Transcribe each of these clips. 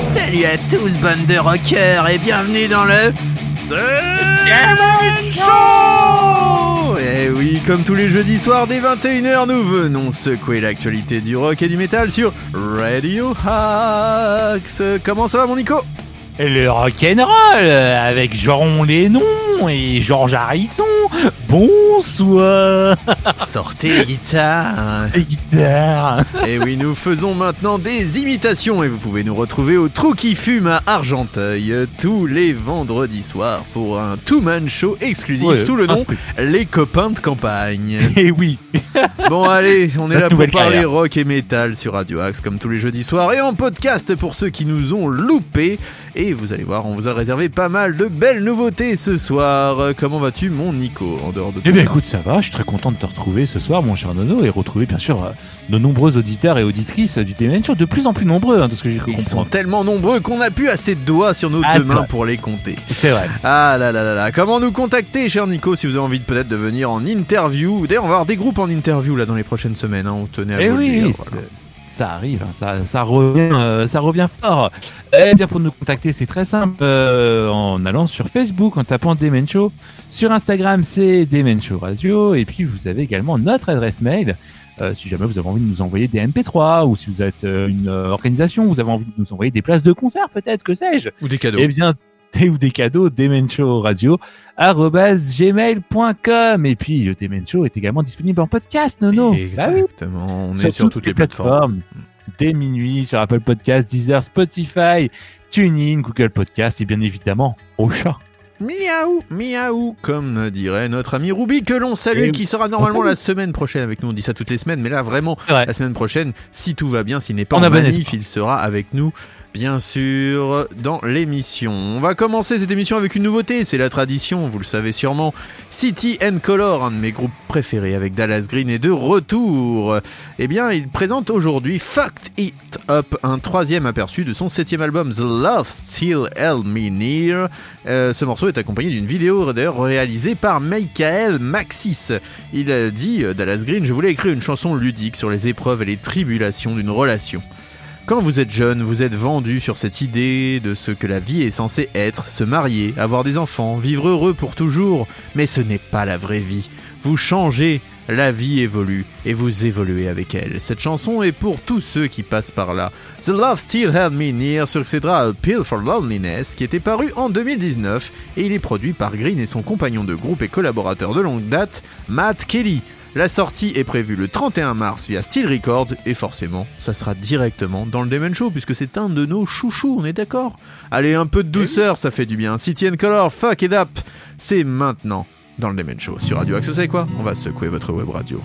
Salut à tous, bande de rockers, et bienvenue dans le. Demon Show Et oui, comme tous les jeudis soirs dès 21h, nous venons secouer l'actualité du rock et du métal sur Radio Hacks. Comment ça va, mon Nico? Le rock'n'roll avec Jean Lénon et Georges Harrison. Bonsoir. Sortez les guitares Les guitares. Et oui, nous faisons maintenant des imitations et vous pouvez nous retrouver au Trou qui fume à Argenteuil tous les vendredis soirs pour un two-man show exclusif Ouais, sous le nom truc. Les Copains de Campagne. Et oui. Bon allez, on est là pour parler carrière. rock et métal sur Radio Axe comme tous les jeudis soirs et en podcast pour ceux qui nous ont loupés. Et vous allez voir, on vous a réservé pas mal de belles nouveautés ce soir. Comment vas-tu mon Nico? En dehors de tout Eh bien ça écoute, ça va, je suis très content de te retrouver ce soir, mon cher Nono, et retrouver bien sûr euh, nos nombreux auditeurs et auditrices du Show, de plus en plus nombreux, hein, de ce que j'ai cru Ils sont tellement nombreux qu'on n'a plus assez de doigts sur nos Ah, deux mains vrai. pour les compter. C'est vrai. Ah là là là là, comment nous contacter, cher Nico, si vous avez envie de peut-être de venir en interview? D'ailleurs, on va avoir des groupes en interview là dans les prochaines semaines, hein, on tenait à Eh vous oui, le dire. oui, voilà. Ça arrive, hein, ça, ça revient, euh, ça revient fort. Eh bien, pour nous contacter, c'est très simple, euh, en allant sur Facebook, en tapant Demen Show. Sur Instagram, c'est Demen Show Radio, et puis vous avez également notre adresse mail. euh, si jamais vous avez envie de nous envoyer des MP3 ou si vous êtes une organisation, vous avez envie de nous envoyer des places de concert, peut-être, que sais-je. Ou des cadeaux. Eh bien, des ou des cadeaux, Demencho Radio, gmail.com. Et puis, le Demen Show est également disponible en podcast, Nono. Bah oui, Exactement, on est sur toutes les plateformes. Dès minuit, sur Apple Podcast, Deezer, Spotify, TuneIn, Google Podcast et bien évidemment, au chat. Miaou, miaou, comme dirait notre ami Ruby, que l'on salue, Et qui sera normalement la semaine prochaine avec nous. On dit ça toutes les semaines, mais là, vraiment, la semaine prochaine, si tout va bien, s'il n'est pas On en manif, il sera avec nous, bien sûr, dans l'émission. On va commencer cette émission avec une nouveauté, c'est la tradition, vous le savez sûrement. City and Color, un de mes groupes préférés avec Dallas Green, est de retour. Eh bien, il présente aujourd'hui Fucked It Up, un troisième aperçu de son septième album The Love Still Held Me Near. Euh, ce morceau est accompagné d'une vidéo d'ailleurs réalisée par Michael Maxis. Il a dit, euh, Dallas Green, je voulais écrire une chanson ludique sur les épreuves et les tribulations d'une relation. Quand vous êtes jeune, vous êtes vendu sur cette idée de ce que la vie est censée être, se marier, avoir des enfants, vivre heureux pour toujours, mais ce n'est pas la vraie vie. Vous changez, la vie évolue, et vous évoluez avec elle. Cette chanson est pour tous ceux qui passent par là. The Love Still Held Me Near succédera à Pill for Loneliness, qui était paru en 2019, et il est produit par Green et son compagnon de groupe et collaborateur de longue date, Matt Kelly. La sortie est prévue le 31 mars via Steel Records et forcément, ça sera directement dans le Demon Show puisque c'est un de nos chouchous, on est d'accord? Allez, un peu de douceur, ça fait du bien. City and Color, fuck it up C'est maintenant dans le Demon Show sur Radio Axe. Vous savez quoi? On va secouer votre web radio.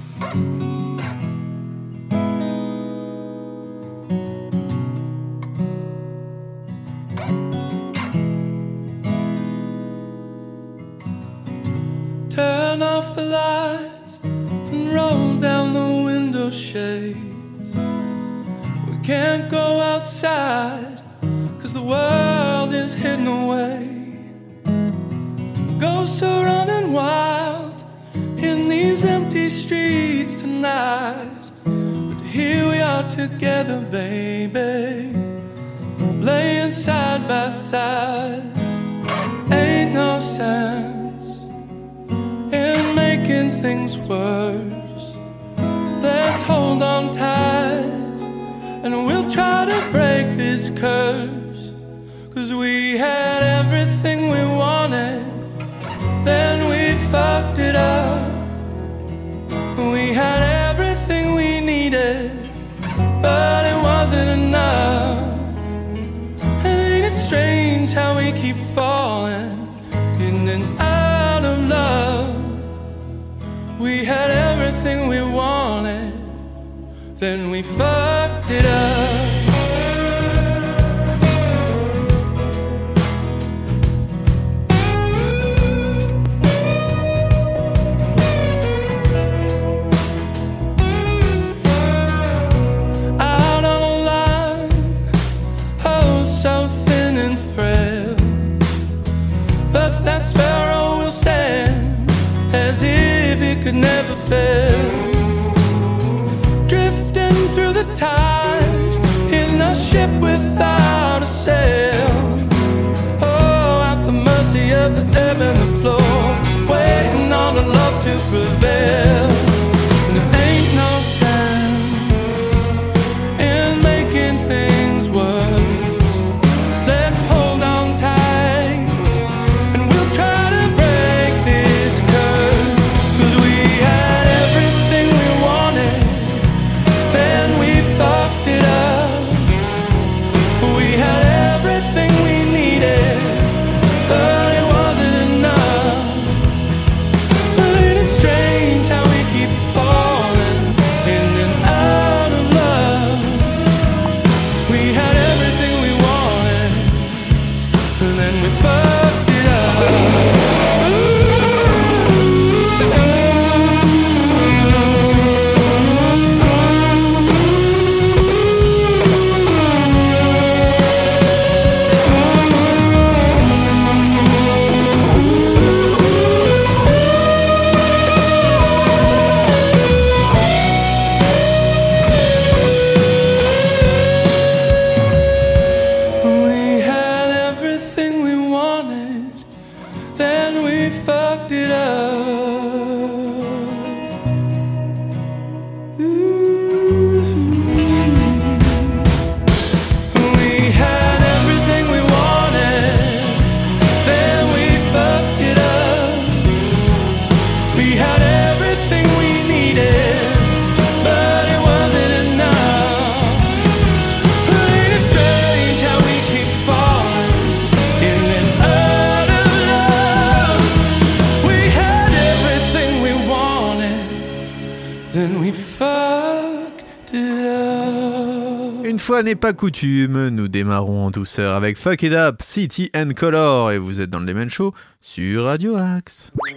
Fois n'est pas coutume, nous démarrons en douceur avec Fuck It Up, City and Color, et vous êtes dans le Demen Show sur Radio Axe. Toutes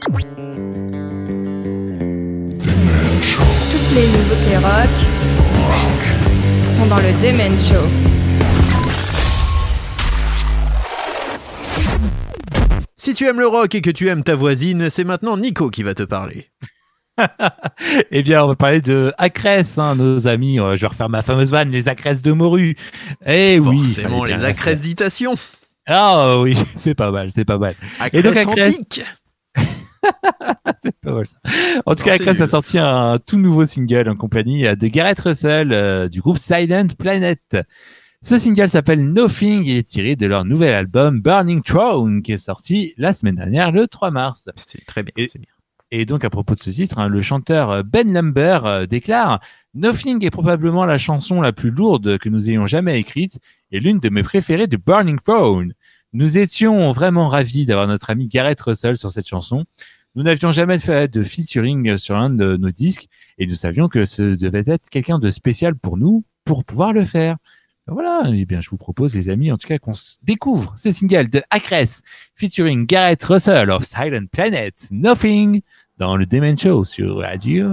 les nouveautés rock sont dans le Demen Show. Si tu aimes le rock et que tu aimes ta voisine, c'est maintenant Nico qui va te parler. Eh bien, on va parler de Acrès, hein, nos amis. Euh, Je vais refaire ma fameuse vanne, les Acrès de morue. Eh oui. Forcément, les accréditations. faire. Ah oui, c'est pas mal, c'est pas mal. Et donc, antique. c'est pas mal ça. En tout Non, cas, Acrès a sorti un tout nouveau single en compagnie euh, de Gareth Russell euh, du groupe Silent Planet. Ce single s'appelle Nothing et est tiré de leur nouvel album Burning Throne qui est sorti la semaine dernière le 3 mars. C'est très bien, c'est bien. Et donc à propos de ce titre, hein, le chanteur euh, Ben Lumber euh, déclare Nothing est probablement la chanson la plus lourde que nous ayons jamais écrite et l'une de mes préférées de Burning Throne. Nous étions vraiment ravis d'avoir notre ami Gareth Russell sur cette chanson. Nous n'avions jamais fait de featuring sur l'un de nos disques et nous savions que ce devait être quelqu'un de spécial pour nous pour pouvoir le faire. Voilà, eh bien je vous propose les amis en tout cas qu'on découvre ce single de Acress featuring Gareth Russell of Silent Planet, Nothing dans le Demen Show sur Radio.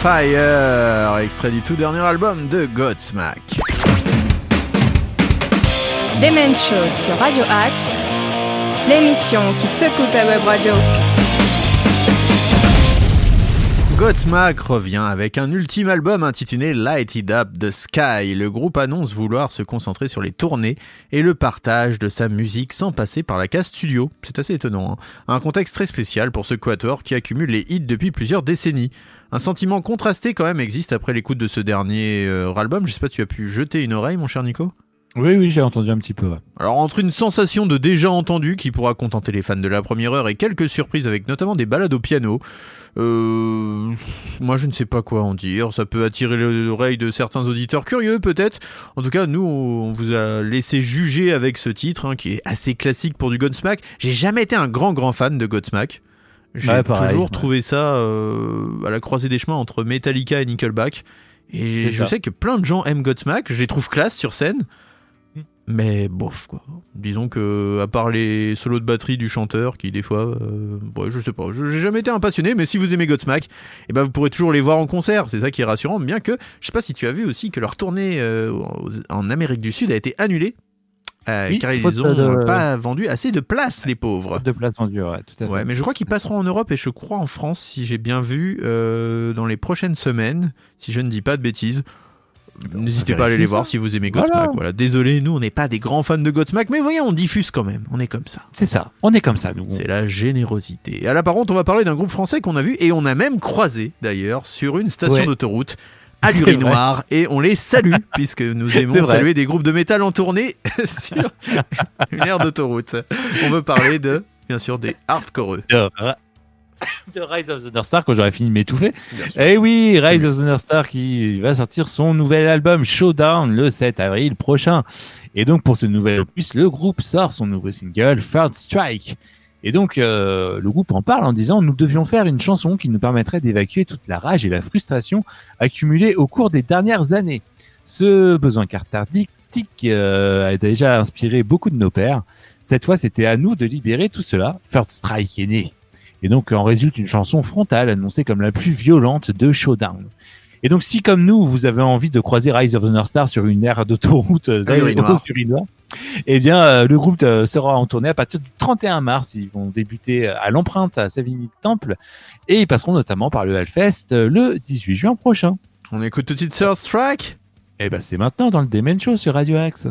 Fire, extrait du tout dernier album de Godsmack. Demen Show sur Radio Axe, l'émission qui secoue ta web radio. Godsmack revient avec un ultime album intitulé Light It Up the Sky. Le groupe annonce vouloir se concentrer sur les tournées et le partage de sa musique sans passer par la case studio. C'est assez étonnant. hein. Un contexte très spécial pour ce quatuor qui accumule les hits depuis plusieurs décennies. Un sentiment contrasté quand même existe après l'écoute de ce dernier euh, album. Je sais pas si tu as pu jeter une oreille mon cher Nico? Oui, oui, j'ai entendu un petit peu. ouais. Alors entre une sensation de déjà entendu qui pourra contenter les fans de la première heure et quelques surprises avec notamment des balades au piano, euh, moi je ne sais pas quoi en dire, ça peut attirer l'oreille de certains auditeurs curieux peut-être. En tout cas nous on vous a laissé juger avec ce titre hein, qui est assez classique pour du Godsmack. J'ai jamais été un grand grand fan de Godsmack. J'ai Ouais, toujours ouais. trouvé ça euh, à la croisée des chemins entre Metallica et Nickelback. Et je ça. sais que plein de gens aiment Godsmack, je les trouve classe sur scène. Mais bof quoi. Disons que à part les solos de batterie du chanteur qui des fois euh, ouais, je sais pas, j'ai jamais été un passionné mais si vous aimez Godsmack, eh ben vous pourrez toujours les voir en concert, c'est ça qui est rassurant bien que je sais pas si tu as vu aussi que leur tournée euh, en Amérique du Sud a été annulée euh, Oui, car ils faute ont de- pas vendu assez de place les pauvres. De place vendue, ouais, tout à fait. Ouais, mais je crois qu'ils passeront en Europe et je crois en France, si j'ai bien vu, dans les prochaines semaines, si je ne dis pas de bêtises. N'hésitez pas à aller les voir ça. si vous aimez. Godsmack. Voilà. Désolé, nous on n'est pas des grands fans de Godsmack, mais voyez, on diffuse quand même. On est comme ça. C'est ça. On est comme ça, nous. C'est la générosité. Et là, par contre, on va parler d'un groupe français qu'on a vu et on a même croisé d'ailleurs sur une station Ouais. d'autoroute à l'urinoir et on les salue puisque nous aimons saluer des groupes de métal en tournée sur une aire d'autoroute. On veut parler de, bien sûr, des hardcoreux. de, Rise of the North Star quand j'aurais fini de m'étouffer. Eh oui, Rise of the North Star qui va sortir son nouvel album Showdown le 7 avril prochain. Et donc pour ce nouvel opus, le groupe sort son nouveau single Third Strike. Et donc euh, le groupe en parle en disant nous devions faire une chanson qui nous permettrait d'évacuer toute la rage et la frustration accumulée au cours des dernières années. Ce besoin cathartique euh, a déjà inspiré beaucoup de nos pères. Cette fois, c'était à nous de libérer tout cela. Third Strike est né. Et donc en résulte une chanson frontale annoncée comme la plus violente de Showdown. Et donc si comme nous, vous avez envie de croiser Rise of the North Star sur une aire d'autoroute euh, eh bien euh, le groupe euh, sera en tournée à partir du 31 mars. Ils vont débuter euh, à l'empreinte à Savigny Temple et ils passeront notamment par le Hellfest le 18 juin prochain. On écoute tout de suite Third Strike. Et ben c'est maintenant dans le Demen Show sur Radio Axe.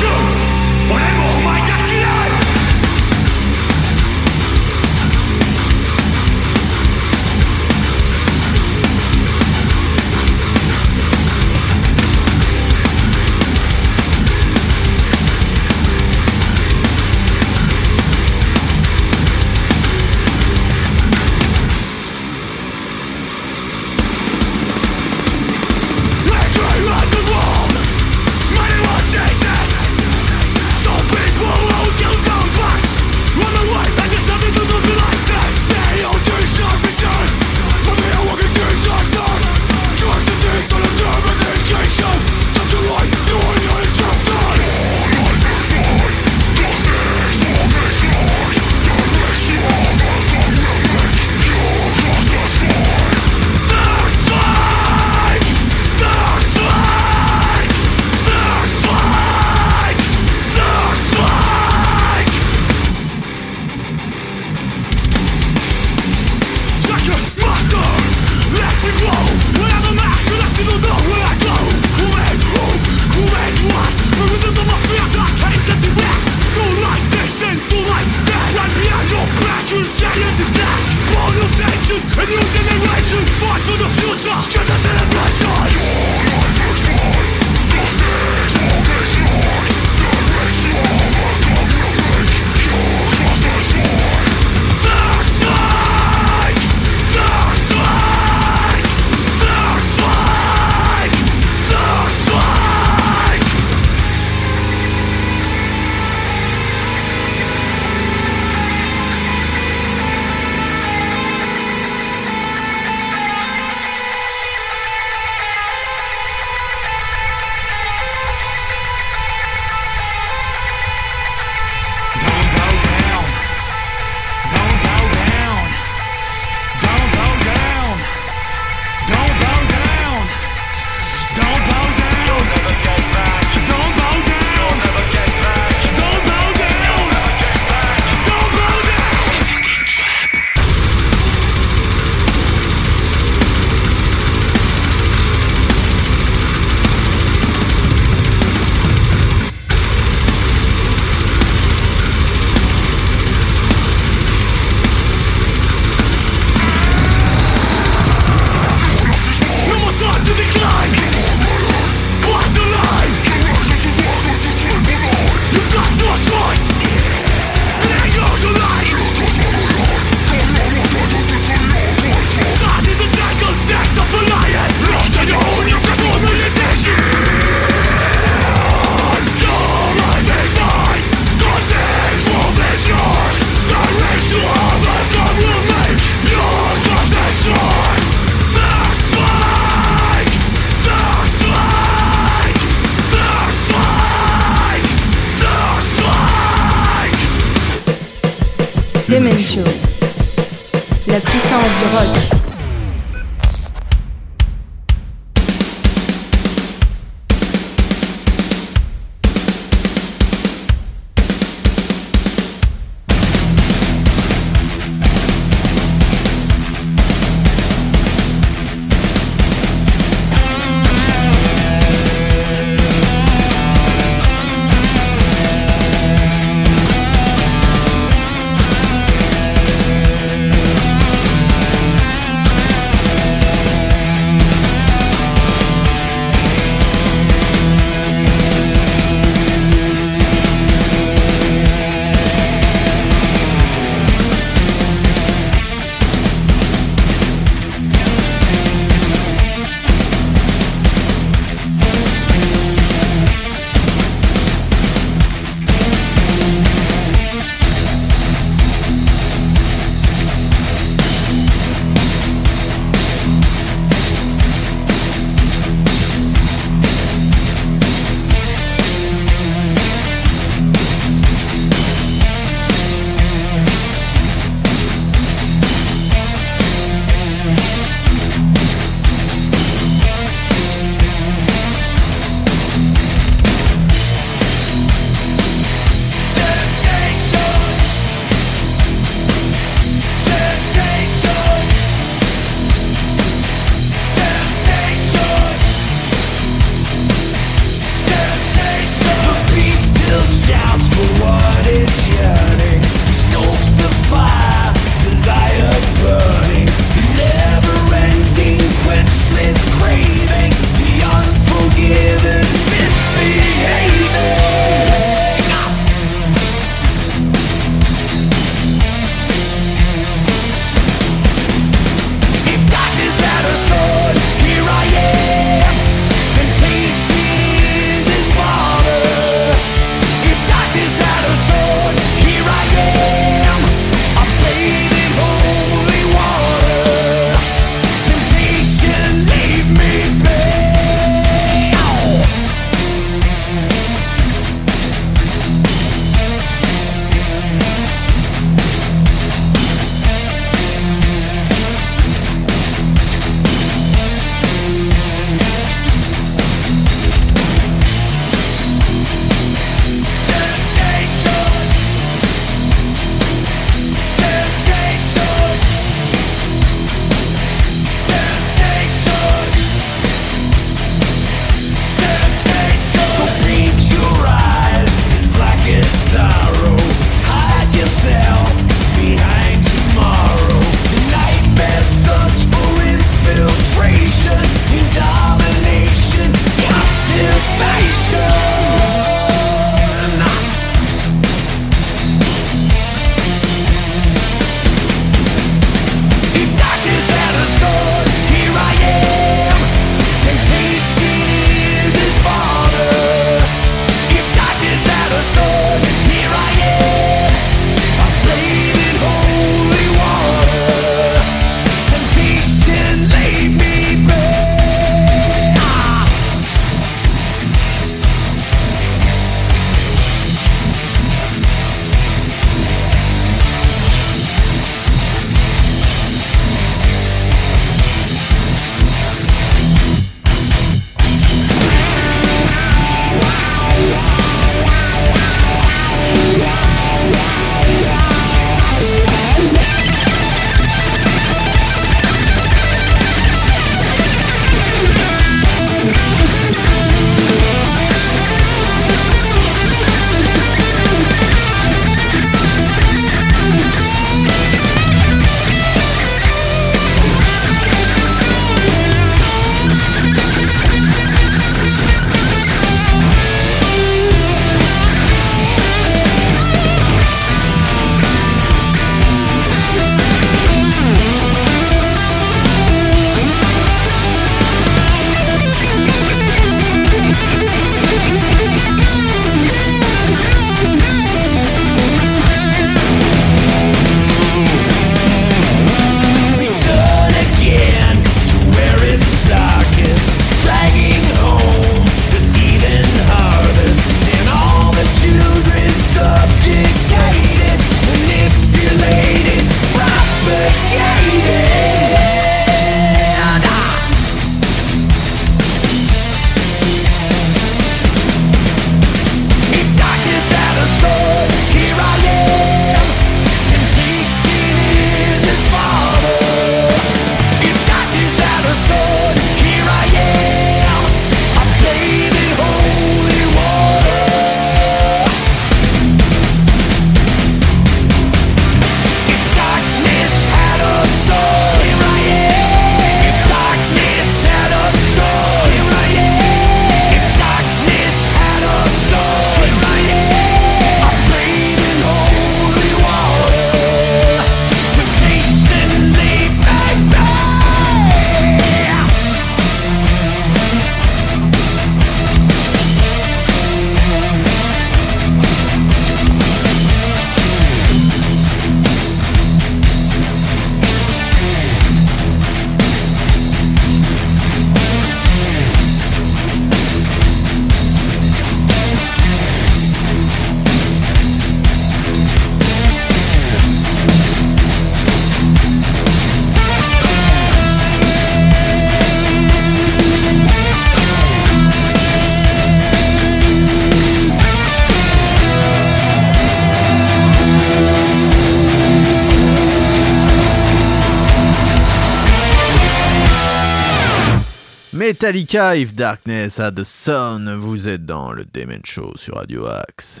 Metallica, If Darkness Had the Sun. Vous êtes dans le Demen Show sur Radio Axe.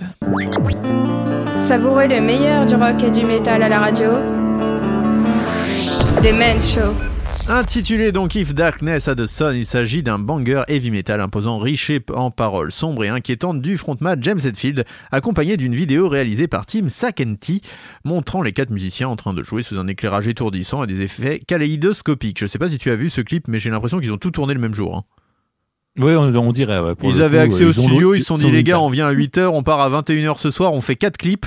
Savourez le meilleur du rock et du métal à la radio. Demen Show. Intitulé donc If Darkness Had the Sun, il s'agit d'un banger heavy metal imposant riche en paroles sombres et inquiétantes du frontman James Hetfield, accompagné d'une vidéo réalisée par Tim Sakenti, montrant les quatre musiciens en train de jouer sous un éclairage étourdissant et des effets kaléidoscopiques. Je sais pas si tu as vu ce clip, mais j'ai l'impression qu'ils ont tout tourné le même jour. hein. Oui, on, on dirait. ouais, pour Ils avaient coup, accès euh, au studio, ils se sont dit les gars, on vient à 8h, on part à 21h ce soir, on fait 4 clips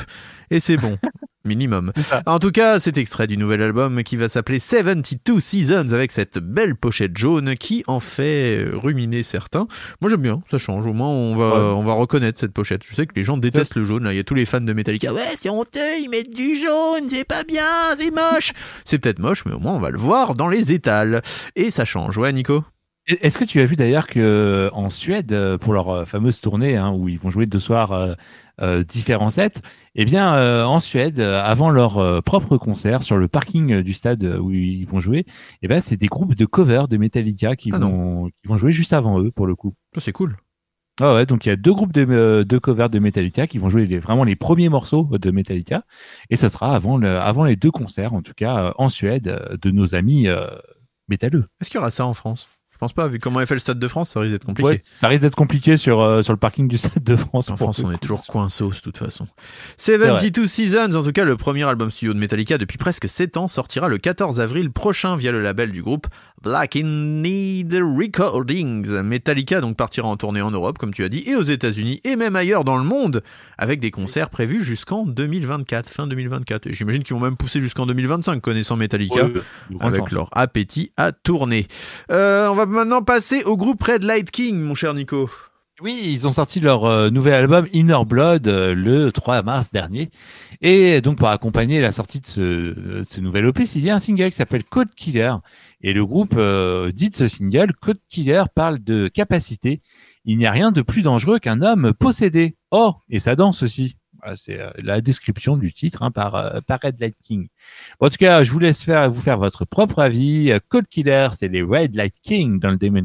et c'est bon. Minimum. En tout cas, cet extrait du nouvel album qui va s'appeler 72 Seasons avec cette belle pochette jaune qui en fait ruminer certains. Moi j'aime bien, ça change. Au moins on va, Ouais. on va reconnaître cette pochette. Je sais que les gens détestent le jaune. Là. Il y a tous les fans de Metallica. Ouais, c'est honteux, ils mettent du jaune, c'est pas bien, c'est moche. c'est peut-être moche, mais au moins on va le voir dans les étals. Et ça change. Ouais, Nico? Est-ce que tu as vu d'ailleurs que euh, en Suède, euh, pour leur euh, fameuse tournée hein, où ils vont jouer deux soirs euh, euh, différents sets, eh bien euh, en Suède, avant leur propre concert sur le parking du stade où ils vont jouer, eh ben c'est des groupes de covers de Metallica qui Ah vont qui vont jouer juste avant eux pour le coup. Ça, C'est cool. Ah ouais, donc il y a deux groupes de, de covers de Metallica qui vont jouer les, vraiment les premiers morceaux de Metallica et ça sera avant le, avant les deux concerts en tout cas en Suède de nos amis métalleux. Est-ce qu'il y aura ça en France? Je pense pas, vu comment est fait le Stade de France, ça risque d'être compliqué. Ouais, ça risque d'être compliqué sur, euh, sur le parking du Stade de France. En France, on est toujours coinsos de toute façon. 72 Seasons, en tout cas, le premier album studio de Metallica depuis presque 7 ans, sortira le 14 avril prochain via le label du groupe Black in Need Recordings. Metallica donc partira en tournée en Europe, comme tu as dit, et aux États-Unis, et même ailleurs dans le monde, avec des concerts prévus jusqu'en 2024, fin 2024. Et j'imagine qu'ils vont même pousser jusqu'en 2025, connaissant Metallica Ouais, avec leur appétit à tourner. Euh, on va maintenant passer au groupe Red Light King, mon cher Nico. Oui, ils ont sorti leur euh, nouvel album Inner Blood euh, le 3 mars dernier. Et donc, pour accompagner la sortie de ce, de ce nouvel opus, il y a un single qui s'appelle Code Killer. Et le groupe euh, dit de ce single, Code Killer parle de capacité. Il n'y a rien de plus dangereux qu'un homme possédé. Oh, et ça danse aussi. C'est euh, la description du titre hein, par, euh, par Red Light King. En tout cas, je vous laisse faire, vous faire votre propre avis. Code Killer, c'est les Red Light King dans le Demon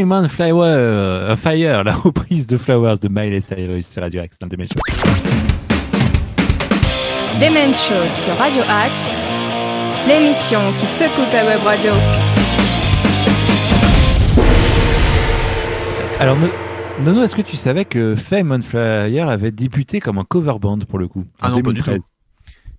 Fame on Flower, euh, Fire, la reprise de Flowers de Miley Cyrus sur Radio Axe dans Demen Show. Demen Show sur Radio Axe. L'émission qui secoue ta web radio. Alors, No- Nono, est-ce que tu savais que Fame on Flyer avait débuté comme un cover band pour le coup Ah en non, pas du 2013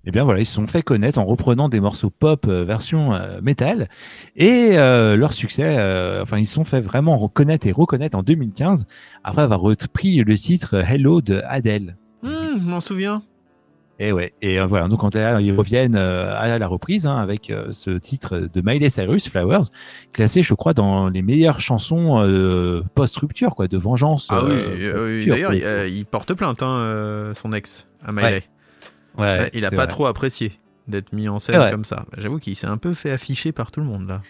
Eh bien voilà, ils se sont fait connaître en reprenant des morceaux pop euh, version euh, métal et euh, leur succès, euh, enfin ils se sont fait vraiment reconnaître et reconnaître en 2015 après avoir repris le titre Hello de Adele. Hum, je m'en souviens. Et ouais, et euh, voilà, donc quand ils reviennent euh, à la reprise hein, avec euh, ce titre de Miley Cyrus, Flowers, classé, je crois, dans les meilleures chansons euh, post-rupture, quoi, de vengeance. Ah oui, euh, d'ailleurs, il, euh, il porte plainte, hein, euh, son ex, à Miley. Ouais, Ouais, il a pas vrai. trop apprécié d'être mis en scène comme ça. J'avoue qu'il s'est un peu fait afficher par tout le monde là.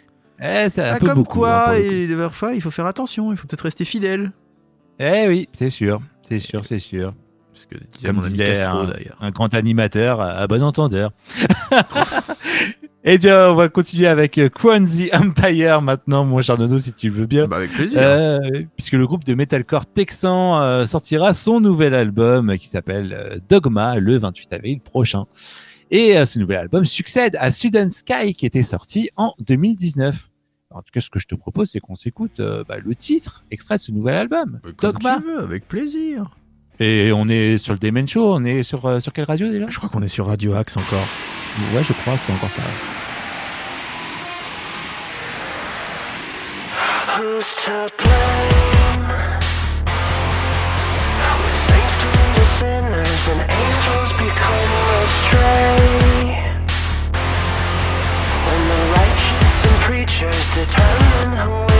Eh, c'est un Ah, peu comme beaucoup, hein, quoi, coup. et parfois il faut faire attention, il faut peut-être rester fidèle. Eh oui, c'est sûr, c'est sûr, c'est sûr. Ce que disait mon ami Castro d'ailleurs. un grand animateur à, à bon entendeur. Eh bien, on va continuer avec euh, Kwanzi Empire maintenant, mon cher Nono, si tu veux bien. Bah, avec plaisir. Euh, puisque le groupe de metalcore texan euh, sortira son nouvel album euh, qui s'appelle euh, Dogma le 28 avril prochain. Et euh, ce nouvel album succède à Sudden Sky qui était sorti en 2019. En tout cas, ce que je te propose, c'est qu'on s'écoute euh, bah, le titre extrait de ce nouvel album, Bah, Comme Dogma. tu veux, avec plaisir. Et on est sur le Demen Show, on est sur, euh, sur quelle radio déjà? Je crois qu'on est sur Radio Axe encore. Ouais, je crois que c'est encore ça. Who's to blame? When saints turn to sinners and angels become astray. When the righteous and preachers determine who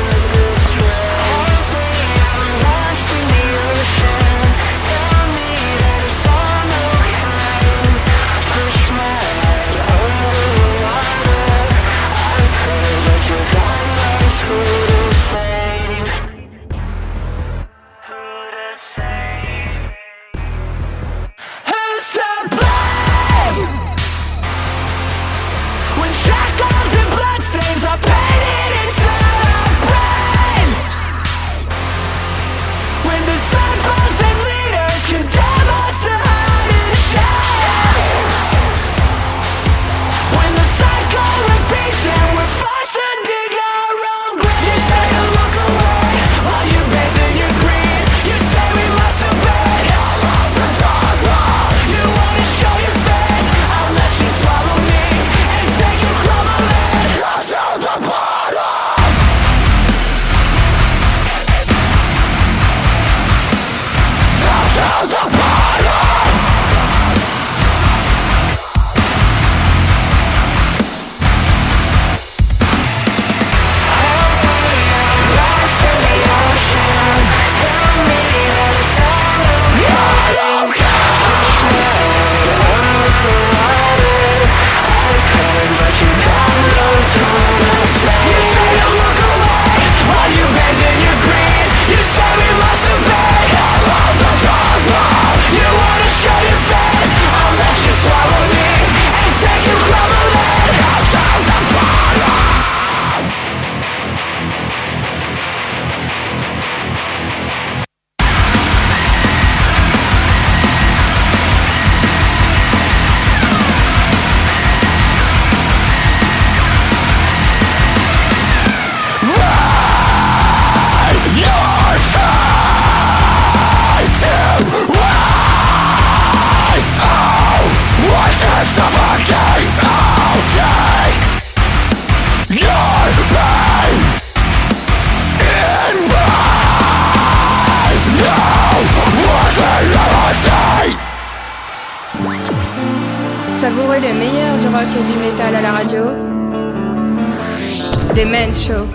Savourez le meilleur du rock et du métal à la radio? The Man Show.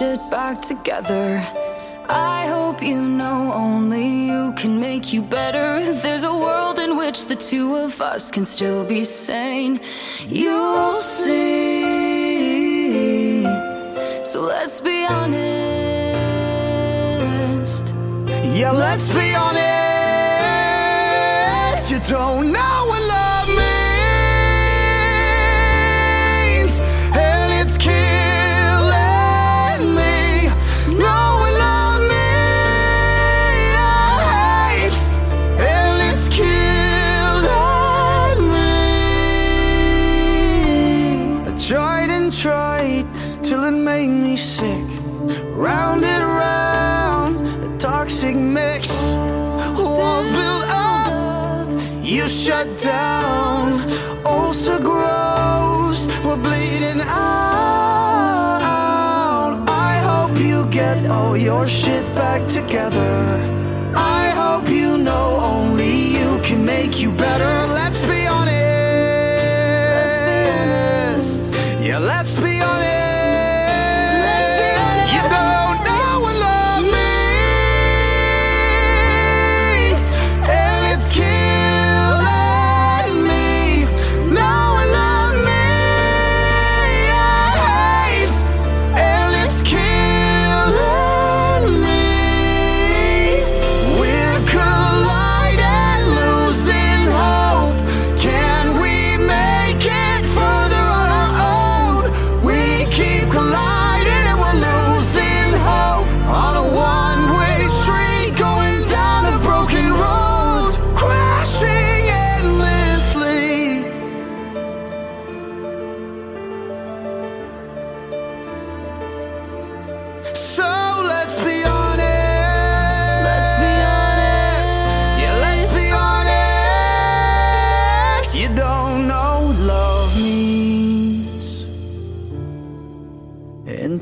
it back together. I hope you know only you can make you better. There's a world in which the two of us can still be sane. You'll see. So let's be honest. Yeah, let's be honest. You don't know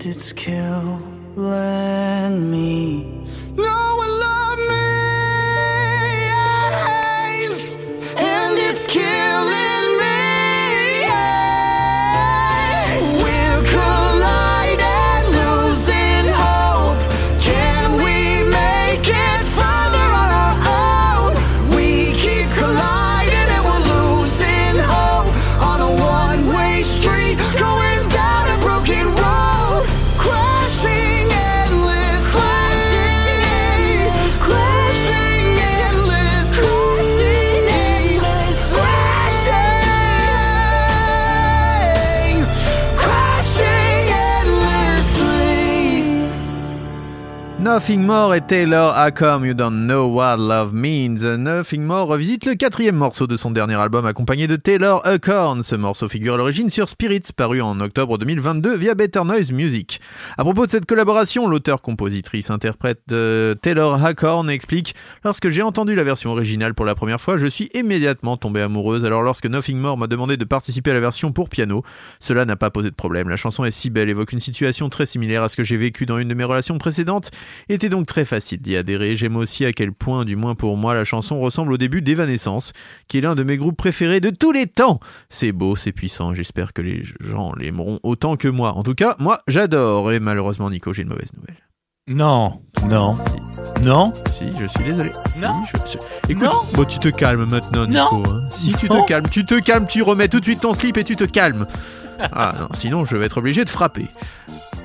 its kill land me. Nothing More et Taylor How You Don't Know What Love Means. Nothing More revisite le quatrième morceau de son dernier album accompagné de Taylor Acorn. Ce morceau figure à l'origine sur Spirits, paru en octobre 2022 via Better Noise Music. À propos de cette collaboration, l'auteur-compositrice-interprète de Taylor Acorn explique Lorsque j'ai entendu la version originale pour la première fois, je suis immédiatement tombée amoureuse. Alors lorsque Nothing More m'a demandé de participer à la version pour piano, cela n'a pas posé de problème. La chanson est si belle, évoque une situation très similaire à ce que j'ai vécu dans une de mes relations précédentes était donc très facile d'y adhérer. J'aime aussi à quel point, du moins pour moi, la chanson ressemble au début d'Evanescence, qui est l'un de mes groupes préférés de tous les temps. C'est beau, c'est puissant, j'espère que les gens l'aimeront autant que moi. En tout cas, moi, j'adore. Et malheureusement, Nico, j'ai une mauvaise nouvelle. Non, non, non. Si, je suis désolé. Si, Non. je- je- Écoute, Non. bon, tu te calmes maintenant, Nico. hein. Si tu Non. te calmes, tu te calmes, tu remets tout de suite ton slip et tu te calmes. Ah non, sinon je vais être obligé de frapper.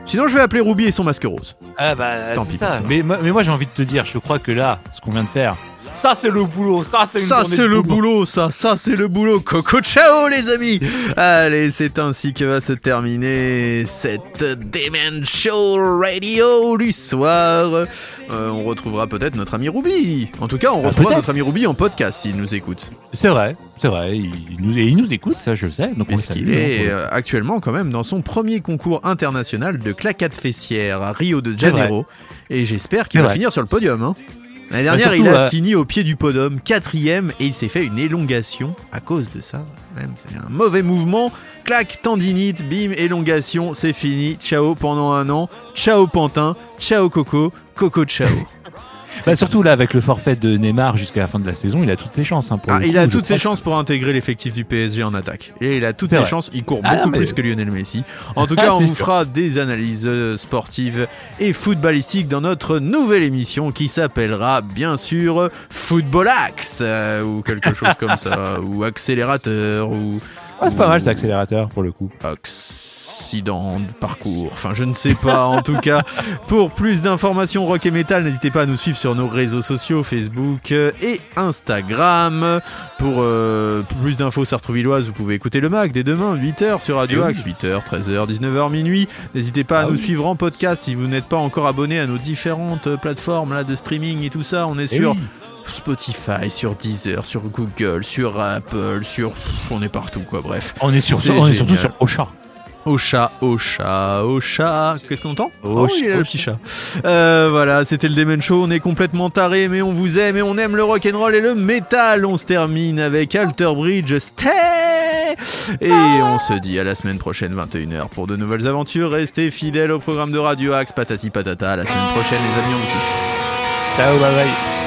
Sinon je vais appeler Ruby et son masque rose. Ah bah Tant pis ça. Mais, moi- mais moi j'ai envie de te dire, je crois que là, ce qu'on vient de faire, ça c'est le boulot, ça c'est une Ça c'est le boulot, ça, ça c'est le boulot. Coco ciao les amis Allez, c'est ainsi que va se terminer cette Demen Show Radio du soir. Euh, on retrouvera peut-être notre ami Ruby. En tout cas, on Ah, retrouvera notre ami Ruby en podcast s'il nous écoute. C'est vrai, c'est vrai. Il nous, et il nous écoute, ça je le sais. Donc on le Puisqu'il salue, est hein, euh, actuellement quand même dans son premier concours international de claquettes fessières à Rio de. Janeiro? Et j'espère qu'il va vrai. finir sur le podium. hein. L'année Bah, dernière, surtout, il a euh, fini au pied du podium, quatrième, et il s'est fait une élongation à cause de ça. Même, c'est un mauvais mouvement. Clac, tendinite, bim, élongation, c'est fini. Ciao pendant un an. Ciao Pantin. Ciao Coco. Coco ciao. Bah, surtout là, avec le forfait de Neymar jusqu'à la fin de la saison, il a toutes ses chances. hein, pour Ah, il coup, a toutes ses chances pour intégrer l'effectif du PSG en attaque. Et il a toutes ses vrai. chances. Il court Ah, beaucoup mais- plus que Lionel Messi. En tout Ah, cas, on c'est vous sûr. fera des analyses euh, sportives et footballistiques dans notre nouvelle émission qui s'appellera bien sûr Football Axe euh, ou quelque chose comme ça, ou accélérateur ou Ah, c'est pas mal, c'est accélérateur pour le coup. Accident de parcours. Enfin, je ne sais pas. En tout cas, pour plus d'informations rock et metal, n'hésitez pas à nous suivre sur nos réseaux sociaux Facebook euh, et Instagram. Pour euh, plus d'infos sartrouvilloises, vous pouvez écouter le Mac dès demain, 8h sur Radio Eh. Axe, 8h, 13h, 19h, minuit. N'hésitez pas à Ah nous oui. suivre en podcast si vous n'êtes pas encore abonné à nos différentes euh, plateformes là, de streaming et tout ça. On est Eh sur oui. Spotify, sur Deezer, sur Google, sur Apple, sur... On est partout quoi, bref. On est, sur, on est surtout sur Ocha. Au chat, au chat, au chat. Qu'est-ce qu'on entend Au Oh, il est là, au le petit chat. Euh, voilà, c'était le Demon Show. On est complètement taré, mais on vous aime et on aime le rock and roll et le métal. On se termine avec Alter Bridge Stay. Et on se dit à la semaine prochaine 21h pour de nouvelles aventures. Restez fidèles au programme de Radio Axe, patati patata. À la semaine prochaine, les amis, on vous kiffe. Ciao, bye bye.